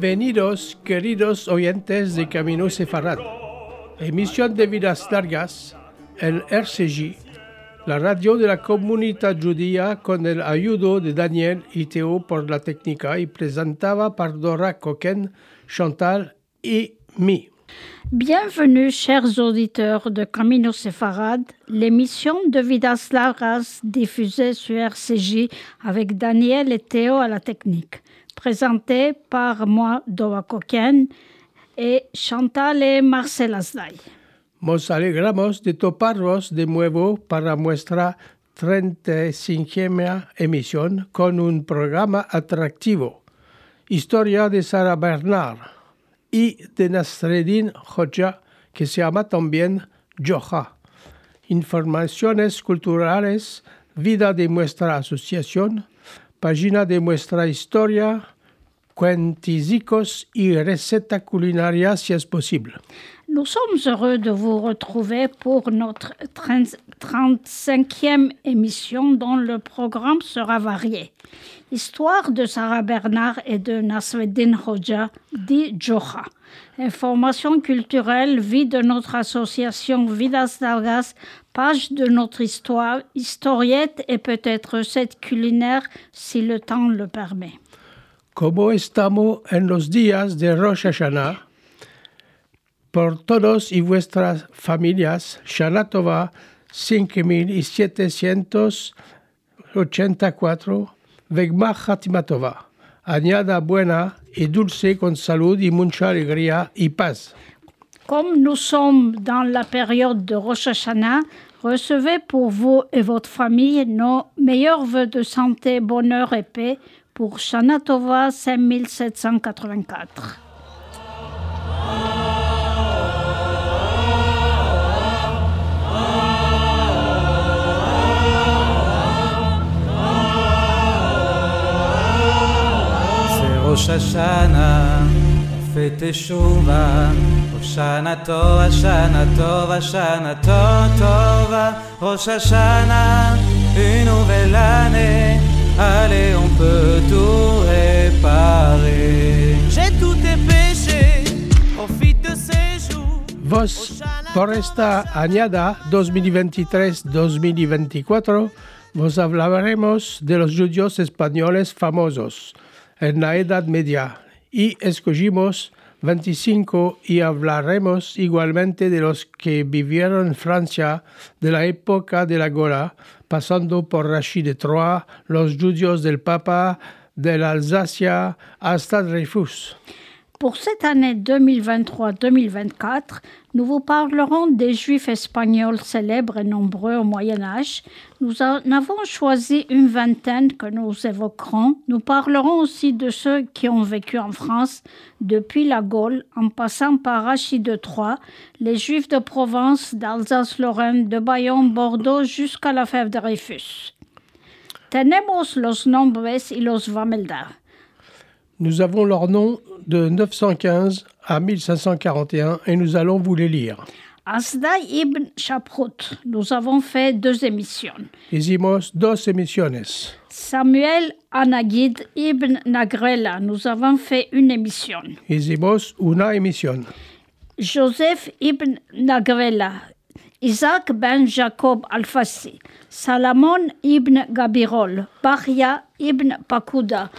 Bienvenidos, queridos oyentes de Camino Sefarad. Emisión de Vidas Largas, el RCJ, la radio de la comunidad judía con el ayudo de Daniel y Théo por la técnica y presentada par Dora Coquen, Chantal y mi. Bienvenue, chers auditeurs de Camino Sefarad, l'émission de Vidas Largas diffusée sur RCJ avec Daniel et Théo à la technique, présentée par moi, Dora Coquen, et Chantal et Marcel Aslay. Nos alegramos de toparnos de nuevo para nuestra 35 emisión con un programa atractivo. Historia de Sara Bernard y de Nasreddin Hoxha, que se llama también Joja. Informaciones culturales, vida de nuestra asociación, página de nuestra historia, cuentisicos y receta culinaria si es posible. Nous sommes heureux de vous retrouver pour notre 30 35e émission dont le programme sera varié. Histoire de Sarah Bernard et de Nasreddin Hoxha, dit Joha. Information culturelle, vie de notre association Vidas Largas, page de notre histoire, historiette et peut-être recette culinaire si le temps le permet. Como estamos en los días de Rosh Hashanah, por todos y vuestras familias, Shana Tova 5784, Vegma Hatima Tova. Añada buena y dulce con salud y mucha alegría y paz. Comme nous sommes dans la période de Rosh Hashanah, recevez pour vous et votre famille nos meilleurs vœux de santé, bonheur et paix pour Shanatova 5784. Rosh Hashanah, fête Tova, Hoshana Tova, Tova, Rosh Hashanah, une nouvelle année. Allez on peut tout réparer. J'ai tous tes péchés, profite de ces jours. Vos, por esta añada 2023-2024, vos hablaremos de los judíos españoles famosos en la Edad Media y escogimos 25 y hablaremos igualmente de los que vivieron en Francia de la época de la Gola, pasando por de Troyes, los judíos del Papa, de la Alsacia hasta Dreyfus. Pour cette année 2023-2024, nous vous parlerons des Juifs espagnols célèbres et nombreux au Moyen Âge. Nous en avons choisi une vingtaine que nous évoquerons. Nous parlerons aussi de ceux qui ont vécu en France depuis la Gaule, en passant par Rachid de Troyes, les Juifs de Provence, d'Alsace-Lorraine, de Bayonne, Bordeaux, jusqu'à la fève de Dreyfus. Tenemos los nombres y los. Nous avons leur nom de 915 à 1541 et nous allons vous les lire. Asdai ibn Shaprut, nous avons fait deux émissions. Hicimos dos emisiones. Samuel Anagid ibn Nagrela, nous avons fait une émission. Hicimos una emisión. Joseph ibn Nagrela, Isaac ben Jacob Al-Fassi, Salamon ibn Gabirol, Bahia ibn Pakuda,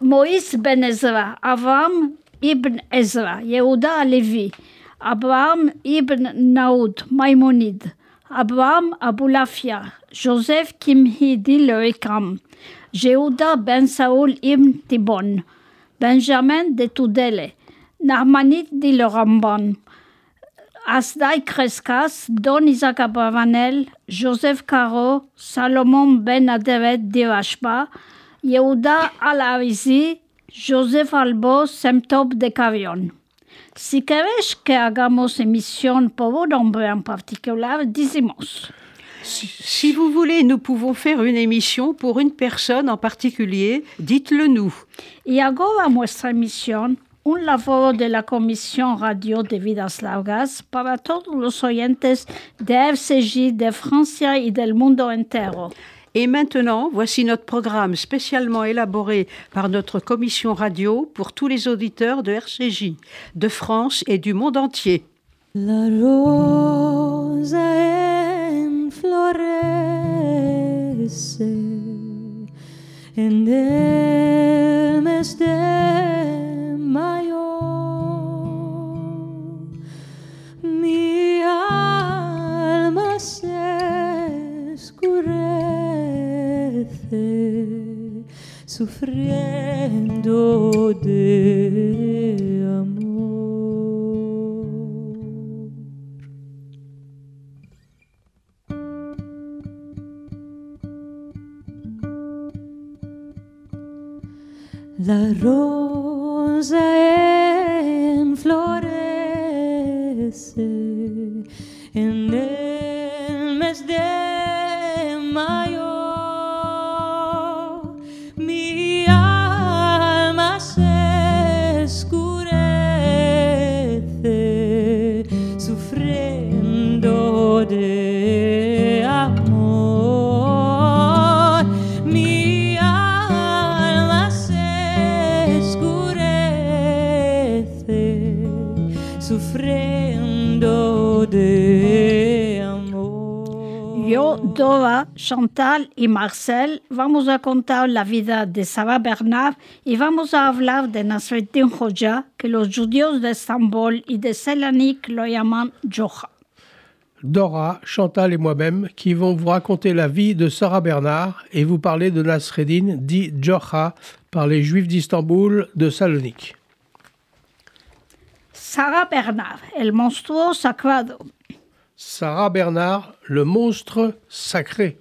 Moïse ben Ezra, Avram ibn Ezra, Yehuda Alevi, Abraham ibn Naoud, Maïmonide, Abraham Aboulafia, Joseph Kimhidi le Ekram, Yehuda ben Saoul ibn Tibon, Benjamin de Tudele, Narmanid dit le Ramban, Asdai Kreskas, Don Isaac Abravanel, Joseph Caro, Yehuda Al-Arizi, Joseph Albo, Semtop de Carion. Si queréis que hagamos emisión por un hombre en particular, decimos. Si, si vous voulez, nous pouvons faire une émission pour une personne en particulier. Dites-le nous. Y agora nuestra emisión, un labor de la Comisión Radio de Vidas Largas para todos los oyentes de FCJ de Francia y del mundo entero. Et maintenant, voici notre programme spécialement élaboré par notre commission radio pour tous les auditeurs de RCJ, de France et du monde entier. La de sufriendo de amor. La rosa en florece en Chantal y Marcel vamos a contar la vida de Sarah Bernard y vamos a hablar de Nasreddin Hoxha, que los judíos de Estambul y de Selanik lo llaman Jocha. Dora, Chantal et moi-même qui vont vous raconter la vie de Sarah Bernard et vous parler de Nasreddin, dit Jocha, par les Juifs d'Istanbul de Salonique. Sarah Bernard, el monstruo sacrado. Sarah Bernard, le monstre sacré.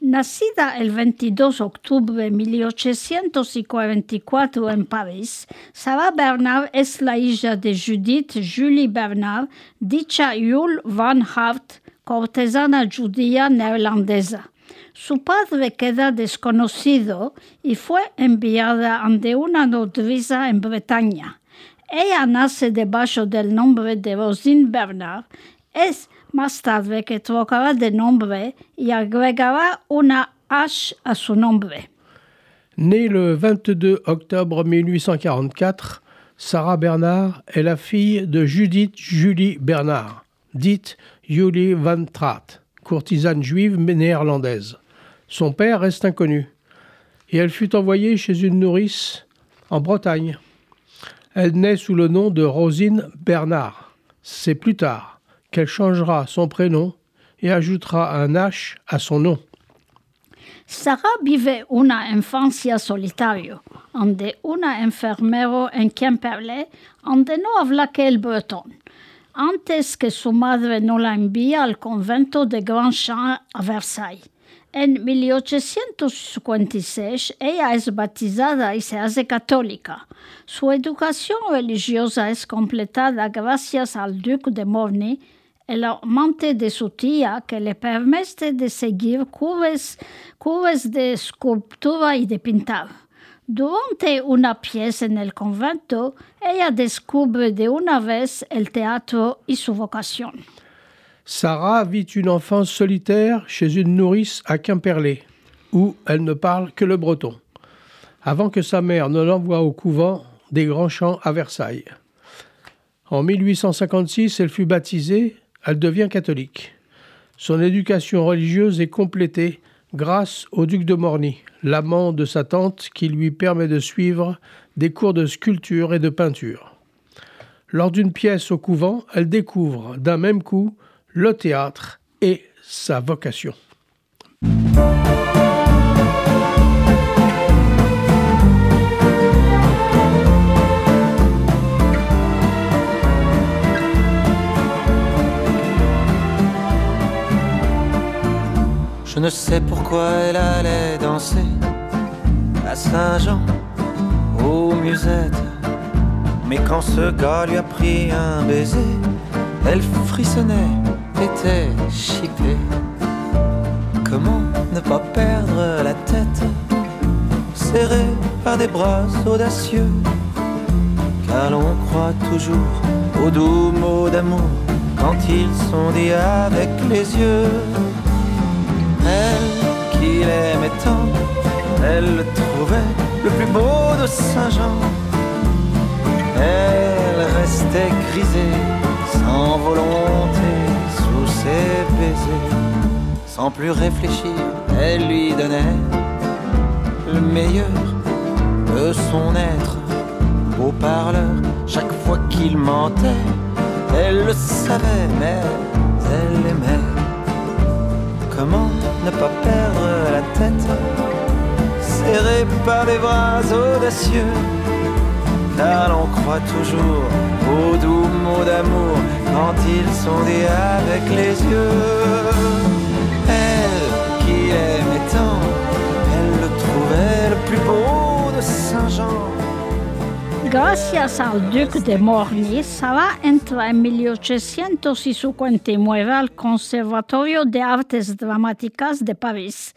Nacida el 22 de octubre de 1844 en París, Sarah Bernard es la hija de Judith Julie Bernard, dicha Yul van Hart, cortesana judía neerlandesa. Su padre queda desconocido y fue enviada ante una nodriza en Bretaña. Ella nace debajo del nombre de Rosine Bernard. Es de nombre y agregará una H. Née le 22 octobre 1844, Sarah Bernard est la fille de Judith Julie Bernard, dite Julie van Traat, courtisane juive néerlandaise. Son père reste inconnu et elle fut envoyée chez une nourrice en Bretagne. Elle naît sous le nom de Rosine Bernard. C'est plus tard qu'elle changera son prénom et ajoutera un H à son nom. Sarah vive una infancia solitario, donde una enfermero en Quimperlé, donde no habla que el bretón. Antes que su madre no la envíe al convento de Grandchamp a Versailles. En 1856 ella es batizada y se hace católica. Su educación religiosa es completada gracias al duque de Morny, el amante de su tía, que le permite de seguir cursos de escultura y de pintar. Durante una pieza en el convento, ella descubre de una vez el teatro y su vocación. Sarah vit une enfance solitaire chez une nourrice à Quimperlé, où elle ne parle que le breton, avant que sa mère ne l'envoie au couvent des Grands Champs à Versailles. En 1856, elle fut baptisée, elle devient catholique. Son éducation religieuse est complétée grâce au duc de Morny, l'amant de sa tante qui lui permet de suivre des cours de sculpture et de peinture. Lors d'une pièce au couvent, elle découvre d'un même coup le théâtre et sa vocation. Je ne sais pourquoi elle allait danser à Saint-Jean, aux musettes. Mais quand ce gars lui a pris un baiser, elle frissonnait, était chippée. Comment ne pas perdre la tête, serrée par des bras audacieux, car l'on croit toujours aux doux mots d'amour quand ils sont dits avec les yeux. Elle qui qu'il aimait tant, elle le trouvait le plus beau de Saint-Jean. Elle restait grisée, sans volonté, sous ses baisers. Sans plus réfléchir, elle lui donnait le meilleur de son être. Beau parleur, chaque fois qu'il mentait, elle le savait, mais elle aimait. Comment ne pas perdre la tête, serré par des bras audacieux, car l'on croit toujours aux doux mots d'amour quand ils sont dits avec les yeux. Elle qui aimait tant, elle le trouvait le plus beau de Saint-Jean. Gracias al Duque de Morny, Sara entra en 1859 al Conservatorio de Artes Dramáticas de París.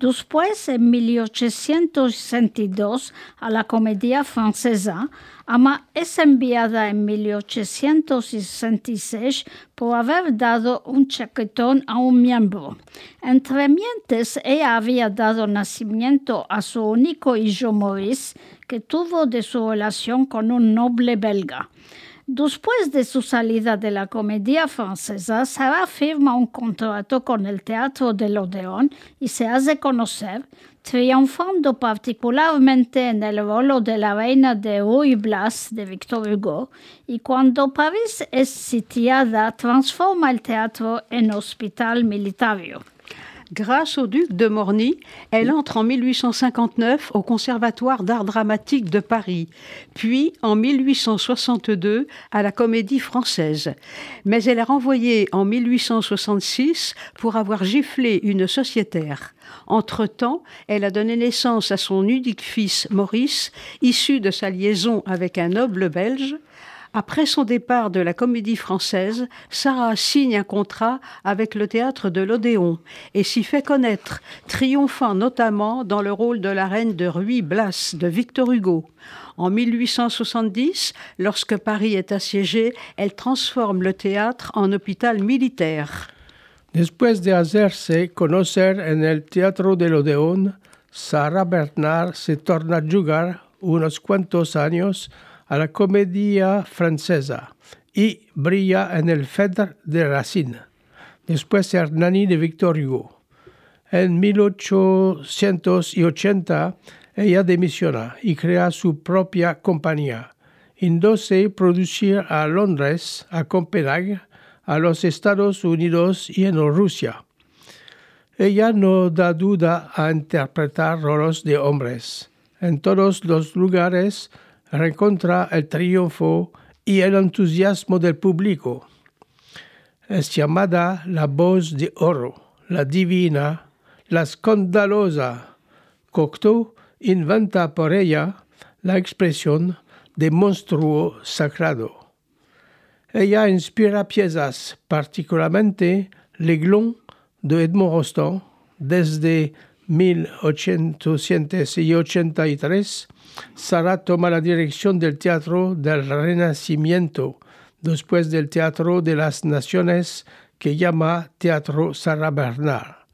Después, en 1862, a la Comedia Francesa, Ama es enviada en 1866 por haber dado un chaquetón a un miembro. Entre mientes, ella había dado nacimiento a su único hijo Maurice, que tuvo de su relación con un noble belga. Después de su salida de la comedia francesa, Sarah firma un contrato con el Teatro del Odeón y se hace conocer, triunfando particularmente en el rol de la reina de Ruy Blas de Victor Hugo, y cuando París es sitiada, transforma el teatro en hospital militario. Grâce au duc de Morny, elle entre en 1859 au Conservatoire d'art dramatique de Paris, puis en 1862 à la Comédie française. Mais elle est renvoyée en 1866 pour avoir giflé une sociétaire. Entre-temps, elle a donné naissance à son unique fils Maurice, issu de sa liaison avec un noble belge. Après son départ de la comédie française, Sarah signe un contrat avec le théâtre de l'Odéon et s'y fait connaître, triomphant notamment dans le rôle de la reine de Ruy Blas de Victor Hugo. En 1870, lorsque Paris est assiégé, elle transforme le théâtre en hôpital militaire. Después de hacerse conocer en el Teatro del Odeón, Sara Bernard se torna a jugar unos cuantos años a la comedia francesa y brilla en el Phèdre de Racine, después Hernani de Victor Hugo. En 1880 ella demisiona y crea su propia compañía, yéndose producir a Londres, a Copenhague, a los Estados Unidos y en Rusia. Ella no da duda a interpretar roles de hombres. En todos los lugares rencontra el triunfo y el entusiasmo del público. Es llamada la voz de oro, la divina, la escandalosa. Cocteau inventa por ella la expresión de monstruo sagrado. Ella inspira piezas, particularmente L'Aiglon de Edmond Rostand, desde 1883. Sara toma la dirección del Teatro del Renacimiento, después del Teatro de las Naciones que llama Teatro Sara Bernard.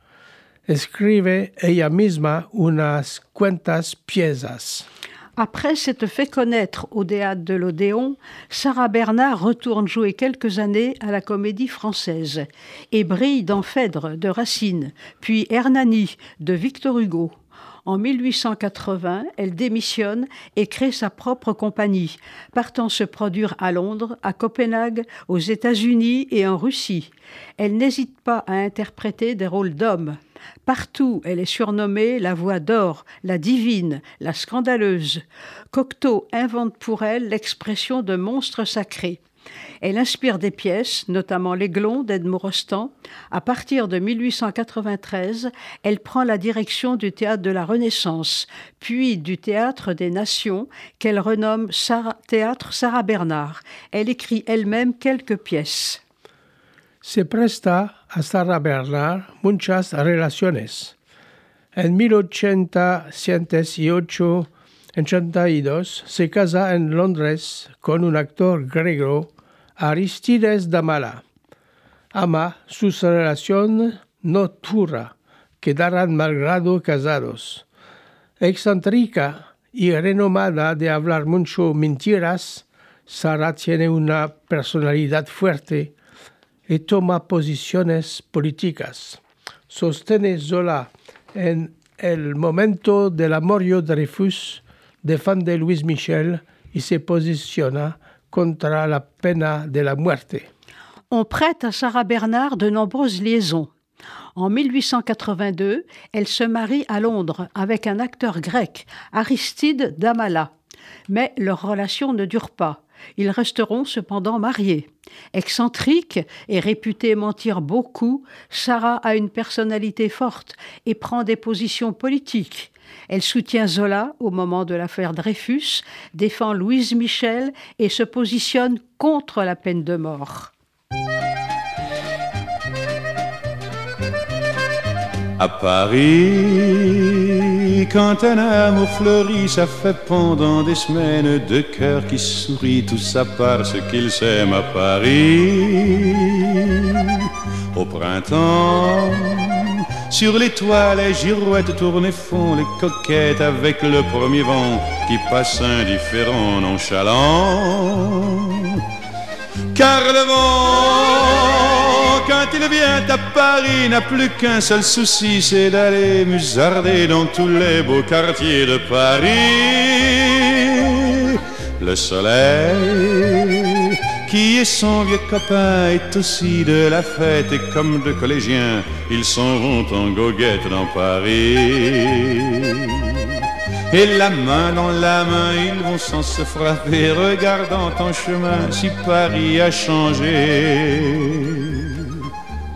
Escribe ella misma unas cuantas piezas. Après s'être fait connaître au théâtre de l'Odéon, Sarah Bernard retourne jouer quelques années à la comédie française et brille dans Phèdre de Racine, puis Hernani de Victor Hugo. En 1880, elle démissionne et crée sa propre compagnie, partant se produire à Londres, à Copenhague, aux États-Unis et en Russie. Elle n'hésite pas à interpréter des rôles d'hommes. Partout, elle est surnommée la voix d'or, la divine, la scandaleuse. Cocteau invente pour elle l'expression de monstre sacré. Elle inspire des pièces, notamment L'Aiglon d'Edmond Rostand. À partir de 1893, elle prend la direction du théâtre de la Renaissance, puis du théâtre des Nations, qu'elle renomme Sarah- Théâtre Sarah Bernard. Elle écrit elle-même quelques pièces. se presta a Sara Bernard muchas relaciones. En 1882 se casa en Londres con un actor griego, Aristides Damala. Ama sus relaciones no dura, quedaran malgrado casados. Excéntrica y renomada de hablar mucho mentiras, Sara tiene una personalidad fuerte y toma posiciones políticas. Sostiene Zola en el momento del amorio de Dreyfus, defiende Luis Michel y se posiciona contra la pena de la muerte. On prête à Sarah Bernard de nombreuses liaisons. En 1882, elle se marie à Londres avec un acteur grec, Aristide Damala. Mais leur relation ne dure pas. Ils resteront cependant mariés. Excentrique et réputée mentir beaucoup, Sarah a une personnalité forte et prend des positions politiques. Elle soutient Zola au moment de l'affaire Dreyfus, défend Louise Michel et se positionne contre la peine de mort. À Paris, quand un amour fleurit, ça fait pendant des semaines de cœur qui sourit, tout ça parce qu'ils s'aiment à Paris. Au printemps, sur les toits, les girouettes tournent et font les coquettes avec le premier vent qui passe indifférent, nonchalant. Car le vent, quand il vient à Paris, n'a plus qu'un seul souci, c'est d'aller musarder dans tous les beaux quartiers de Paris. Le soleil, qui est son vieux copain, est aussi de la fête et comme de collégiens, ils s'en vont en goguette dans Paris. Et la main dans la main, ils vont sans se frapper, regardant en chemin si Paris a changé.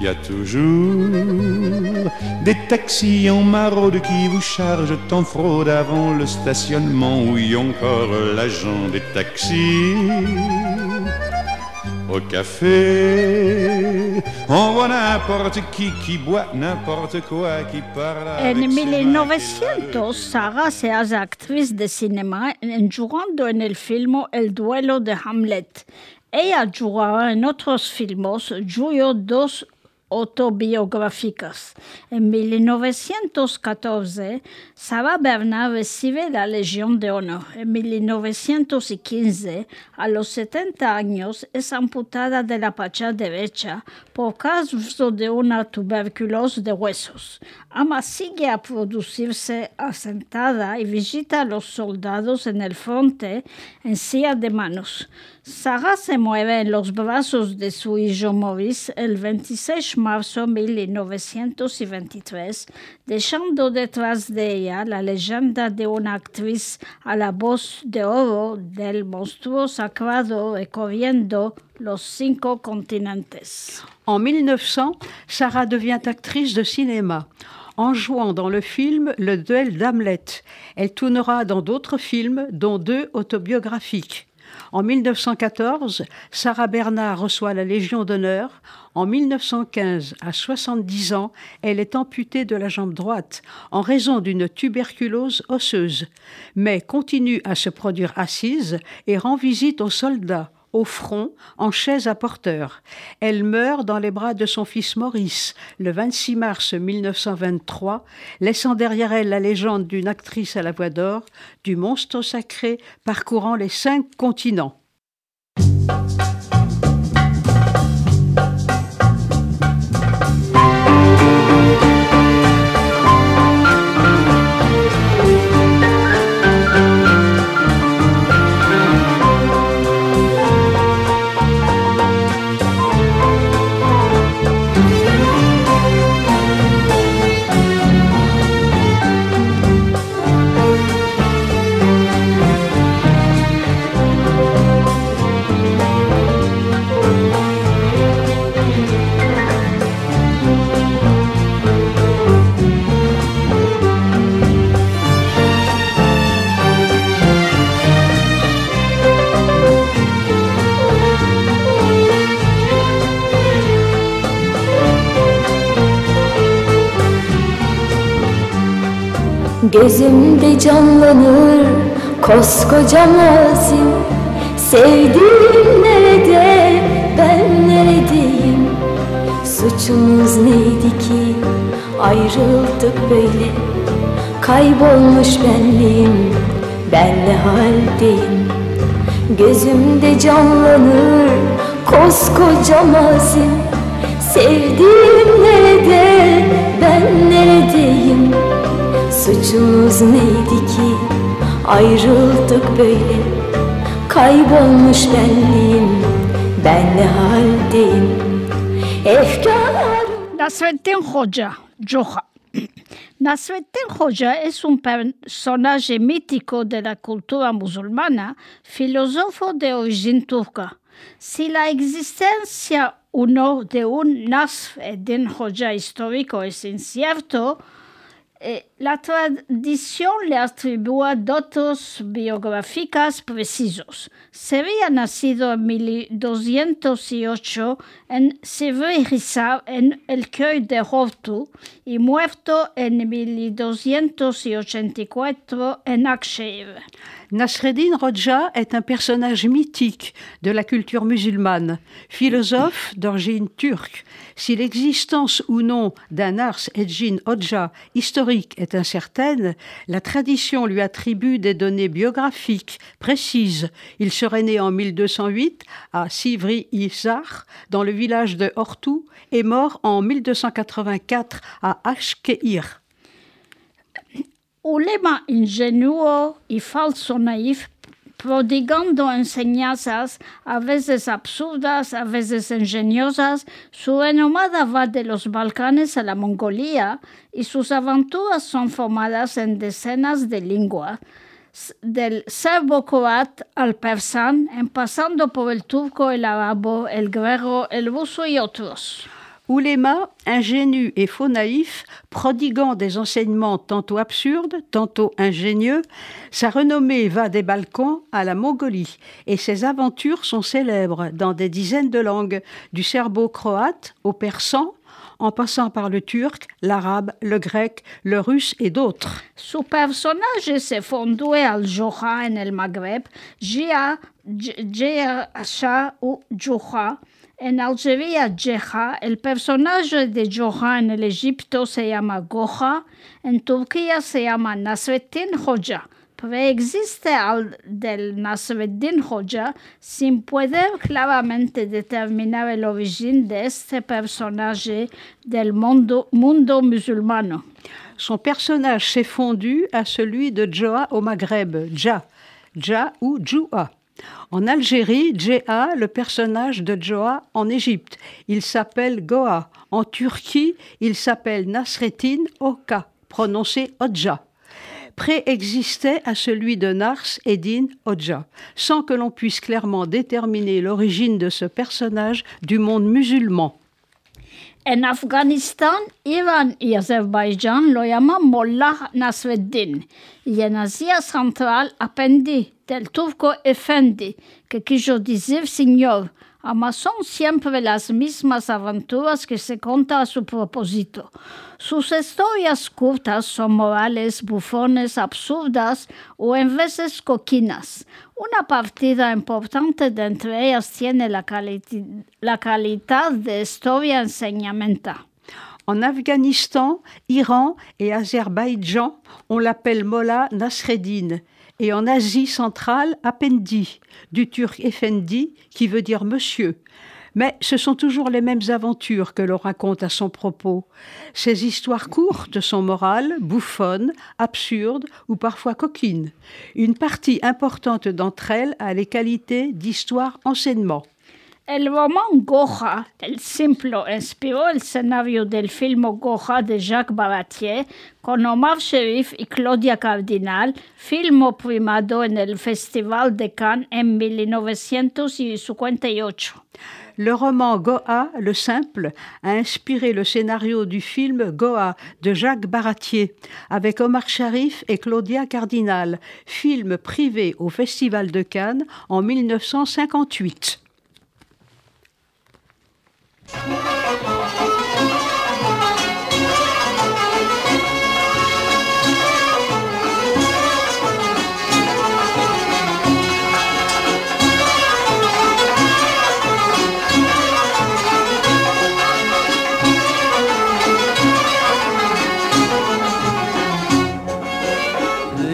Il y a toujours des taxis en maraude qui vous chargent en fraude avant le stationnement où y a encore l'agent des taxis. Au café, on voit n'importe qui qui boit n'importe quoi, qui parle En avec ses mains, 1900, Sara se hace actriz de cinema en jugando en el filme El duelo de Hamlet. Ella jugaba en otros filmes, Julio dos autobiográficas. En 1914, Sarah Bernard recibe la Legión de Honor. En 1915, a los 70 años, es amputada de la pacha derecha por causa de una tuberculosis de huesos. Ama sigue a producirse asentada y visita a los soldados en el frente en silla de manos. Sarah se mueve en los brazos de su hijo Maurice el 26 de marzo de 1923, dejando detrás de la leyenda de una actriz a la voz de oro del monstruo sagrado recorriendo los cinco continentes. En 1900, Sarah devient actrice de cinéma. En jouant dans le film Le duel d'Hamlet, elle tournera dans d'autres films, dont deux autobiographiques. En 1914, Sarah Bernard reçoit la Légion d'honneur. En 1915, à 70 ans, elle est amputée de la jambe droite en raison d'une tuberculose osseuse, mais continue à se produire assise et rend visite aux soldats au front, en chaise à porteur. Elle meurt dans les bras de son fils Maurice le 26 mars 1923, laissant derrière elle la légende d'une actrice à la voix d'or, du monstre sacré parcourant les cinq continents. Gözümde canlanır koskoca mazim Sevdiğim nerede ben neredeyim? Suç Suçumuz neydi ki? Ayrıldık böyle. Kaybolmuş benliğim ben ne haldeyim? Gözümde canlanır koskoca mazim Sevdiğim nerede ben neredeyim Suçumuz neydi ki? Ayrıldık böyle. Kaybolmuş benliğim. Ben ne haldeyim? Efkarlarım Nasreddin Hoja, Joha. Nasreddin Hoja es un personaje mítico de la cultura musulmana, filósofo de origen turca. Si la existencia o no de un Nasreddin Hoja histórico es incierto, la tradición le atribuye datos biográficos precisos. Sería nacido en 1208 en Sivriza, en el Creux de Hortu, y muerto en 1284 en Akshir. Nasreddin Roja est un personnage mythique de la culture musulmane, philosophe d'origine turque. Si l'existence ou non d'un Ars Eddin Hodja historique est incertaine, la tradition lui attribue des données biographiques précises. Il serait né en 1208 à Sivri Isar, dans le village de Hortu, et mort en 1284 à Ashkeir. Ulema ingenuo y falso naif, prodigando enseñanzas a veces absurdas, a veces ingeniosas, su renomada va de los Balcanes a la Mongolia y sus aventuras son formadas en decenas de lenguas, del serbo-croat al persán, en pasando por el turco, el arabo, el griego, el ruso y otros. Ouléma, ingénu et faux naïf, prodiguant des enseignements tantôt absurdes, tantôt ingénieux, sa renommée va des Balkans à la Mongolie et ses aventures sont célèbres dans des dizaines de langues, du serbo-croate au persan, en passant par le turc, l'arabe, le grec, le russe et d'autres. Su personaje se fondue al Joha en el Magreb, Jia, Jeha ou En Algeria, Jeha. El personaje de Joha en Egipto se llama Goja. En Turquía se llama Nasreddin Hoja. Preexiste al del Nasreddin Hoja sin poder claramente determinar el de este personaje del mundo, musulmano. Son personnage s'est fondu à celui de Joa au Maghreb, Dja, Dja ou. En Algérie, Djeha, le personnage de Joa en Égypte. Il s'appelle Goa. En Turquie, il s'appelle Nasreddin Oka, prononcé Odja. Préexistait à celui de Nars Eddin Odja, sans que l'on puisse clairement déterminer l'origine de ce personnage du monde musulman. En Afganistán, Irán y Azerbaiyán lo llaman Mollah Nasreddin y en Asia Central Apendi, del turco Efendi, quiso decir señor. Amas son siempre las mismas aventuras que se cuentan a su propósito. Sus historias cortas son morales, bufones, absurdas o en veces coquinas. Una partida importante de entre ellas tiene la, la calidad de historia enseñamenta. En Afghanistan, Iran et Azerbaïdjan, on l'appelle Mollah Nasreddin. Et en Asie centrale, Apendi, du turc Efendi, qui veut dire monsieur. Mais ce sont toujours les mêmes aventures que l'on raconte à son propos. Ces histoires courtes sont morales, bouffonnes, absurdes ou parfois coquines. Une partie importante d'entre elles a les qualités d'histoire-enseignement. El román Goja, el simplo, inspiró el escenario del film Goja de Jacques Baratier con Omar Sharif y Claudia Cardinal, film primado en el Festival de Cannes en 1958. Le roman Goa, le simple, a inspiré le scénario du film Goa de Jacques Baratier, avec Omar Sharif et Claudia Cardinal, film privé au Festival de Cannes en 1958.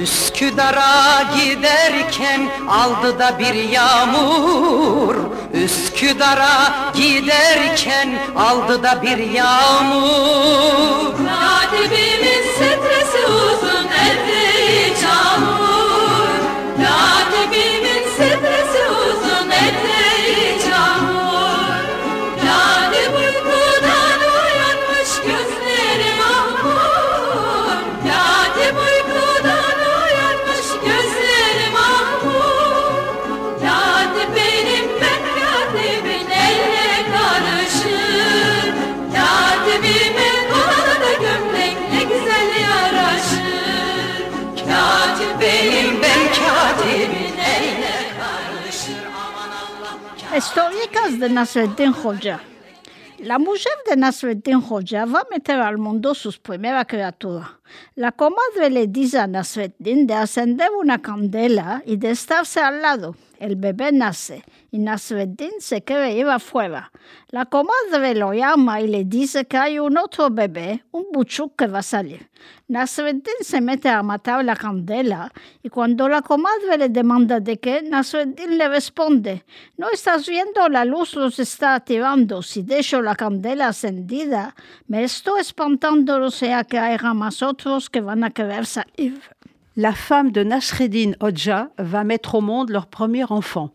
Üsküdar'a giderken aldı da bir yağmur. Üsküdar'a giderken aldı da bir yağmur. Katibimin Históricas de Nasreddin Hoja. La mujer de Nasreddin Hoja va meter al mundo sus primera criatura. La comadre le dice a Nasreddin de encender una candela y de estarse al lado. El bebé nace y Nasreddin se quiere ir afuera. La comadre lo llama y le dice que hay un otro bebé, un buchuk que va a salir. Nasreddin se mete a matar la candela y cuando la comadre le demanda de qué, Nasreddin le responde, no estás viendo la luz los está atirando, si dejo la candela encendida, me estoy espantando, o sea que hay más otros que van a querer salir. La femme de Nasreddin Hodja va mettre au monde leur premier enfant.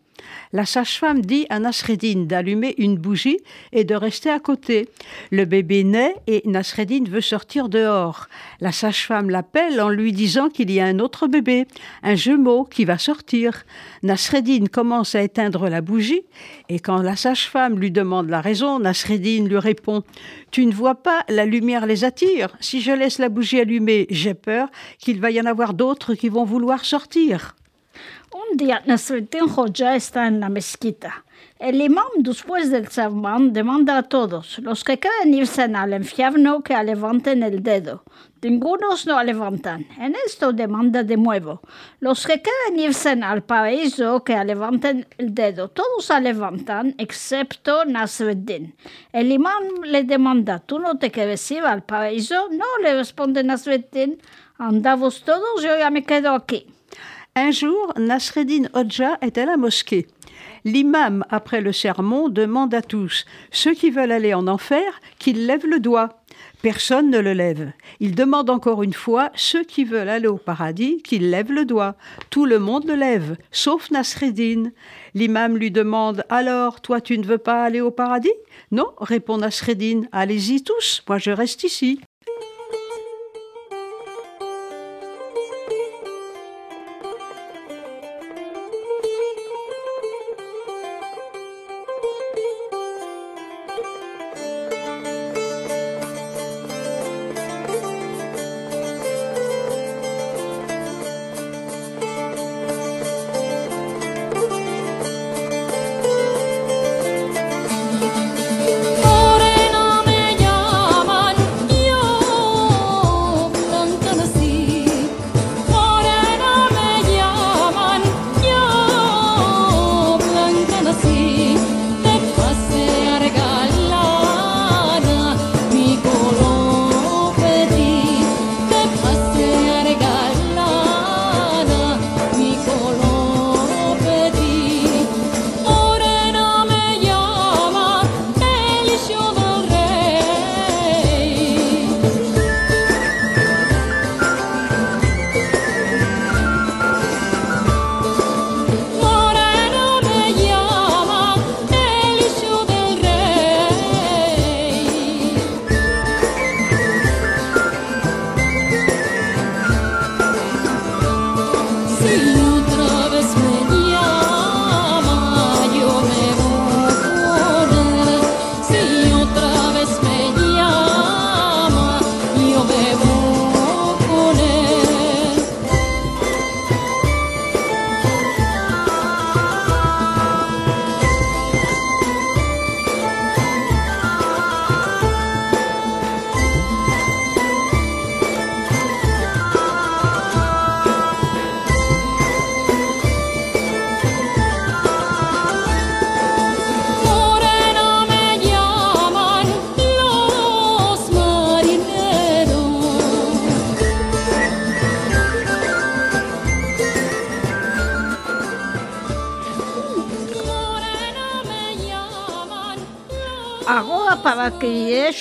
La sage-femme dit à Nasreddin d'allumer une bougie et de rester à côté. Le bébé naît et Nasreddin veut sortir dehors. La sage-femme l'appelle en lui disant qu'il y a un autre bébé, un jumeau qui va sortir. Nasreddin commence à éteindre la bougie et quand la sage-femme lui demande la raison, Nasreddin lui répond Tu ne vois pas, la lumière les attire. Si je laisse la bougie allumée, j'ai peur qu'il va y en avoir d'autres qui vont vouloir sortir. Día Nasreddin Hoja está en la mezquita. El imam, después del sermón, demanda a todos, los que quieren irse al infierno, que levanten el dedo. Ningunos no levantan. En esto demanda de nuevo. Los que quieren irse al paraíso, que levanten el dedo. Todos levantan, excepto Nasreddin. El imam le demanda, ¿tú no te quieres ir al paraíso? No, le responde Nasreddin. Andavos todos, yo ya me quedo aquí. Un jour, Nasreddin Hodja est à la mosquée. L'imam, après le sermon, demande à tous, ceux qui veulent aller en enfer, qu'ils lèvent le doigt. Personne ne le lève. Il demande encore une fois, ceux qui veulent aller au paradis, qu'ils lèvent le doigt. Tout le monde le lève, sauf Nasreddin. L'imam lui demande, alors, toi tu ne veux pas aller au paradis Non, répond Nasreddin, allez-y tous, moi je reste ici.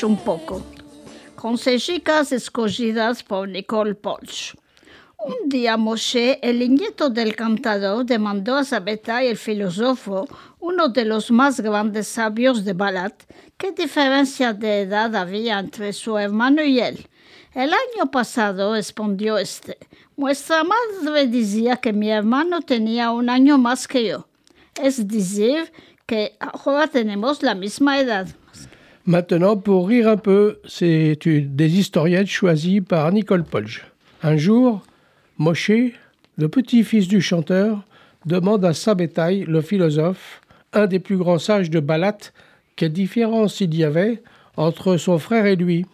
Un poco. Consejicas escogidas por Nicole Polch. Un día Moshe, el nieto del cantador, demandó a Sabeta, el filósofo, uno de los más grandes sabios de Balat, qué diferencia de edad había entre su hermano y él. El año pasado respondió este, nuestra madre decía que mi hermano tenía un año más que yo. Es decir, que ahora tenemos la misma edad. Maintenant, pour rire un peu, c'est une- des historiettes choisies par Nicole Polge. Un jour, Moshe, le petit-fils du chanteur, demande à Sabbatai, le philosophe, un des plus grands sages de Balat, quelle différence il y avait entre son frère et lui.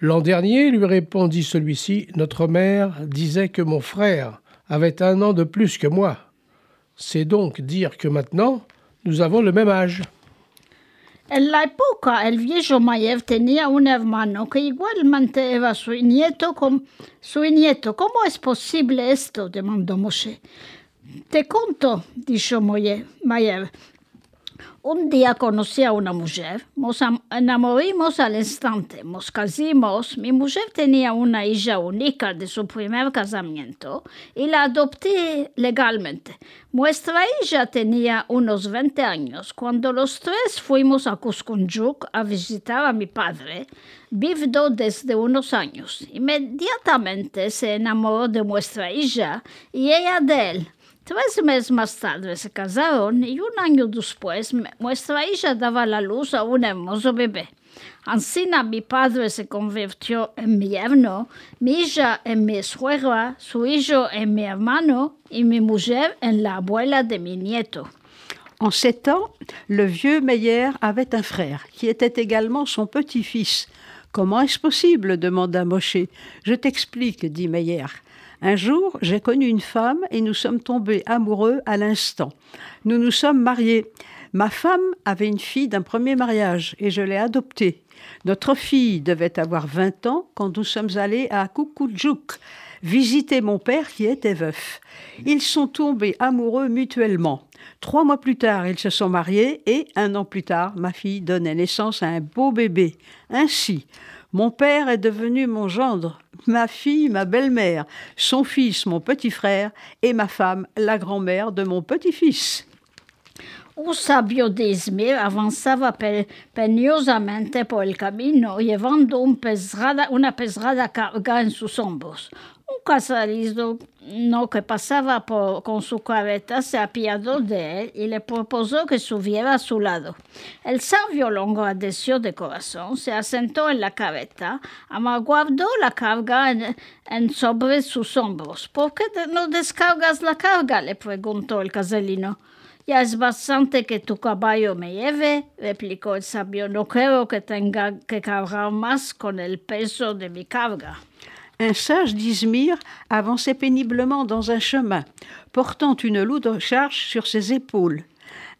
L'an dernier, lui répondit celui-ci, notre mère disait que mon frère avait un an de plus que moi. C'est donc dire que maintenant, nous avons le même âge. En la época, el viejo Mayev tenía un hermano que igualmente era su nieto. com- su nieto. ¿Cómo es posible esto? demandó Moshe. Te conto, dijo Mayev. Un día conocí a una mujer, nos am- enamoramos al instante, nos casimos, mi mujer tenía una hija única de su primer casamiento y la adopté legalmente. Nuestra hija tenía unos 20 años. Cuando los tres fuimos a Cuscunjuk a visitar a mi padre, vivió desde unos años. Inmediatamente se enamoró de nuestra hija y ella de él. Tres meses tarde se casaron y un año después nuestra hija daba la luz a un hermoso bebé. Ancina mi padre se convirtió en mi yerno, mi hija en mi suegra, su hijo en mi hermano y mi mujer en la abuela de mi nieto. En sept ans, le vieux Meyer avait un frère, qui était également son petit-fils. Comment est-ce possible? demanda Moshe. Je t'explique, dit Meyer. Un jour, j'ai connu une femme et nous sommes tombés amoureux à l'instant. Nous nous sommes mariés. Ma femme avait une fille d'un premier mariage et je l'ai adoptée. Notre fille devait avoir 20 ans quand nous sommes allés à Kukujuk visiter mon père qui était veuf. Ils sont tombés amoureux mutuellement. Trois mois plus tard, ils se sont mariés et un an plus tard, ma fille donnait naissance à un beau bébé. Ainsi, mon père est devenu mon gendre, ma fille ma belle-mère, son fils mon petit frère et ma femme la grand-mère de mon petit-fils. Un Izmir avanzaba pe- peniosamente por el camino llevando un pesrada- una pesada carga en sus hombros. Un casarizo no, que pasaba por- con su carreta se apiadó de él y le propuso que subiera a su lado. El sabio lo agradeció de corazón, se asentó en la carreta, amaguardó la carga en, en sobre sus hombros. ¿Por qué no descargas la carga? le preguntó el casalino. Ya es bastante que tu caballo me lleve, replicó el sabio. No creo que tenga que cargar más con el peso de mi carga. Un sage d'Izmir avançait péniblement dans un chemin, portant une lourde charge sur ses épaules.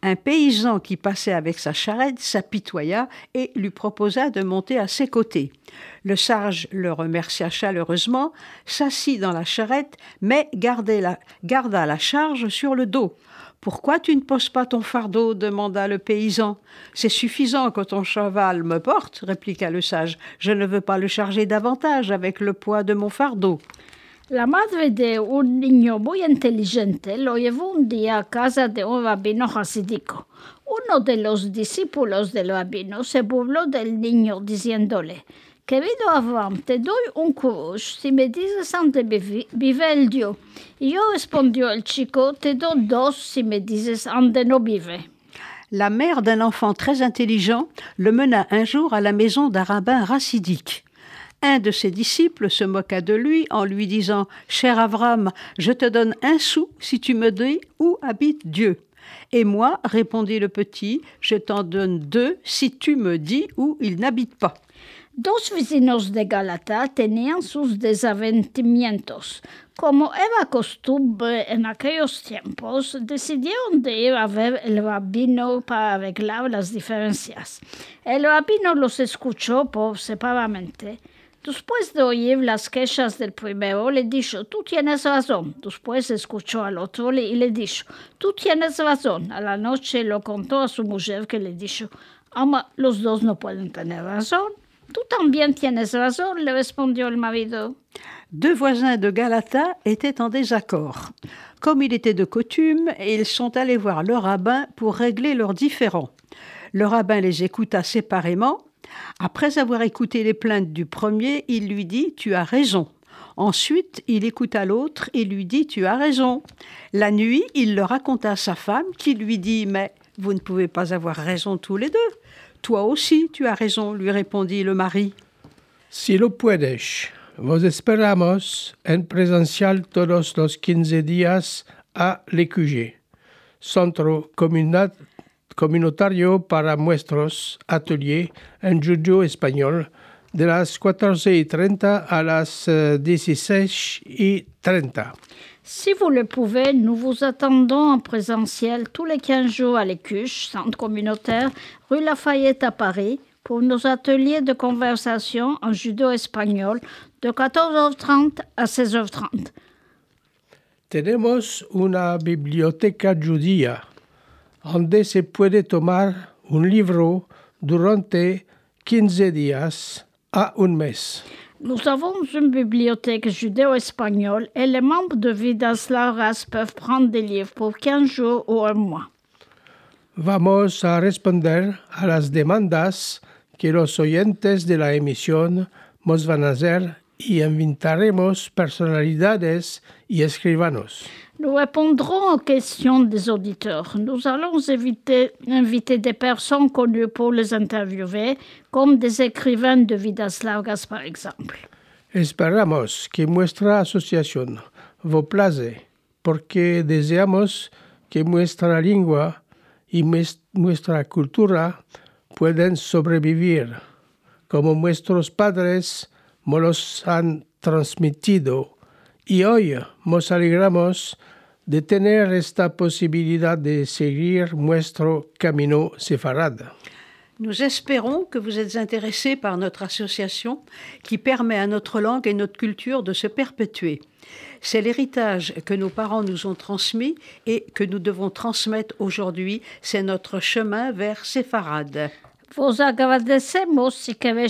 Un paysan qui passait avec sa charrette s'apitoya et lui proposa de monter à ses côtés. Le sage le remercia chaleureusement, s'assit dans la charrette, mais garda la charge sur le dos. Pourquoi tu ne poses pas ton fardeau demanda le paysan. C'est suffisant que ton cheval me porte, répliqua le sage. Je ne veux pas le charger davantage avec le poids de mon fardeau. La madre de un niño muy inteligente lo llevó un día a casa de un rabino hasídico. Uno de los discípulos del rabino se burló del niño diciéndole, Querido Abraham, te doy un kurush si me dices dónde vive el Dios. La mère d'un enfant très intelligent le mena un jour à la maison d'un rabbin racidique. Un de ses disciples se moqua de lui en lui disant Cher Avram, je te donne un sou si tu me dis où habite Dieu. Et moi, répondit le petit, je t'en donne deux si tu me dis où il n'habite pas. Dos vecinos de Galata tenían sus desavenimientos. Como era costumbre en aquellos tiempos, decidieron de ir a ver el rabino para arreglar las diferencias. El rabino los escuchó por separadamente. Después de oír las quejas del primero, le dijo, tú tienes razón. Después escuchó al otro y le dijo, tú tienes razón. A la noche lo contó a su mujer que le dijo, Ama los dos no pueden tener razón. Tú también tienes razón, le respondió el marido. Deux voisins de Galata étaient en désaccord. Comme il était de coutume, ils sont allés voir le rabbin pour régler leurs différends. Le rabbin les écouta séparément. Après avoir écouté les plaintes du premier, il lui dit Tu as raison. Ensuite, il écouta l'autre et lui dit Tu as raison. La nuit, il le raconta à sa femme qui lui dit Mais vous ne pouvez pas avoir raison tous les deux. Toi aussi, tu as raison, lui répondit le mari. Si lo puedes, vos esperamos en presencial todos los 15 días a l'EQG, Centro Comunitario para Muestros Atelier en Judo Español, de las 14.30 a las eh, 16.30. Si vous le pouvez, nous vous attendons en présentiel tous les 15 jours à l'Écuche, centre communautaire, rue Lafayette à Paris, pour nos ateliers de conversation en judo espagnol de 14h30 à 16h30. Tenemos una biblioteca judía donde se puede tomar un libro durante 15 días a un mes. Nous avons une bibliothèque judéo-espagnole et les membres de Vidas Largas peuvent prendre des livres pour 15 jours ou un mois. Vamos a responder a las demandas que los oyentes de la emisión nos van a hacer y invitaremos personalidades y escribanos. Nous répondrons aux questions des auditeurs. Nous allons éviter- inviter des personnes connues pour les interviewer, comme des écrivains de Vidas Largas par exemple. Esperamos que nuestra asociación vos place porque deseamos que nuestra lengua y nues- nuestra cultura pueden sobrevivir como nuestros padres nos los han transmitido y hoy nos alegramos de tener esta posibilidad de seguir nuestro camino sefarad. Nous espérons que vous êtes intéressés par notre association qui permet à notre langue et notre culture de se perpétuer. C'est l'héritage que nos parents nous ont transmis et que nous devons transmettre aujourd'hui. C'est notre chemin vers Séfarade. Vos agradecemos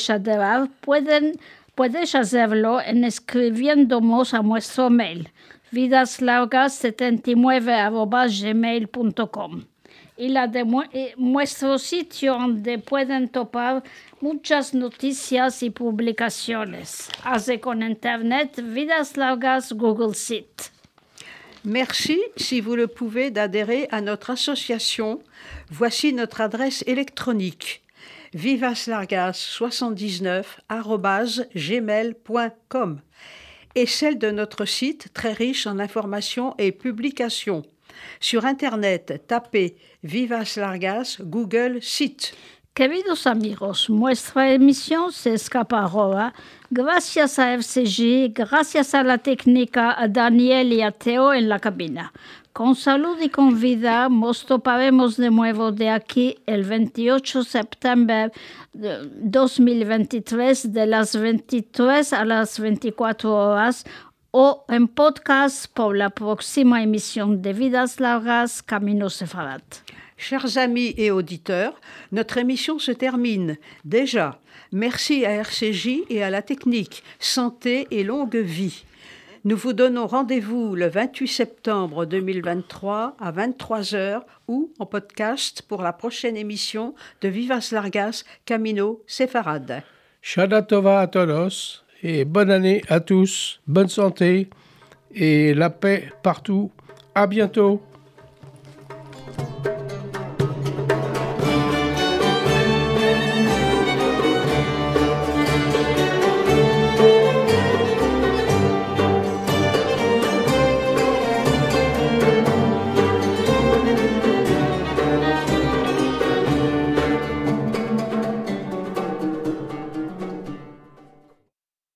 adherar. Pueden, puedes hacerlo en escribiéndonos a nuestro mail vidaslargas79.gmail.com y la de nuestro sitio donde pueden topar muchas noticias y publicaciones. Hace con internet Vidas Largas Google Site. Merci, si vous le pouvez, d'adhérer à notre association. Voici notre adresse électronique vivaslargas79@gmail.com et celle de notre site très riche en informations et publications. Sur Internet, tapez Vivas Largas Google Site. Queridos amigos, nuestra emisión se escapa ahora. Gracias a FCG, gracias a la técnica, a Daniel y a Teo en la cabina. Con salud y con vida, nos toparemos de nuevo de aquí el 28 de septiembre de 2023 de las 23 a las 24 horas o en podcast por la próxima emisión de Vidas Largas Camino Sefarat. Chers amis et auditeurs, notre émission se termine. Déjà, merci à RCJ et à la technique. Santé et longue vie. Nous vous donnons rendez-vous le 28 septembre 2023 à 23h ou en podcast pour la prochaine émission de Vivas Largas Camino Sefarad. Shana Tova a todos et bonne année à tous, bonne santé et la paix partout. À bientôt.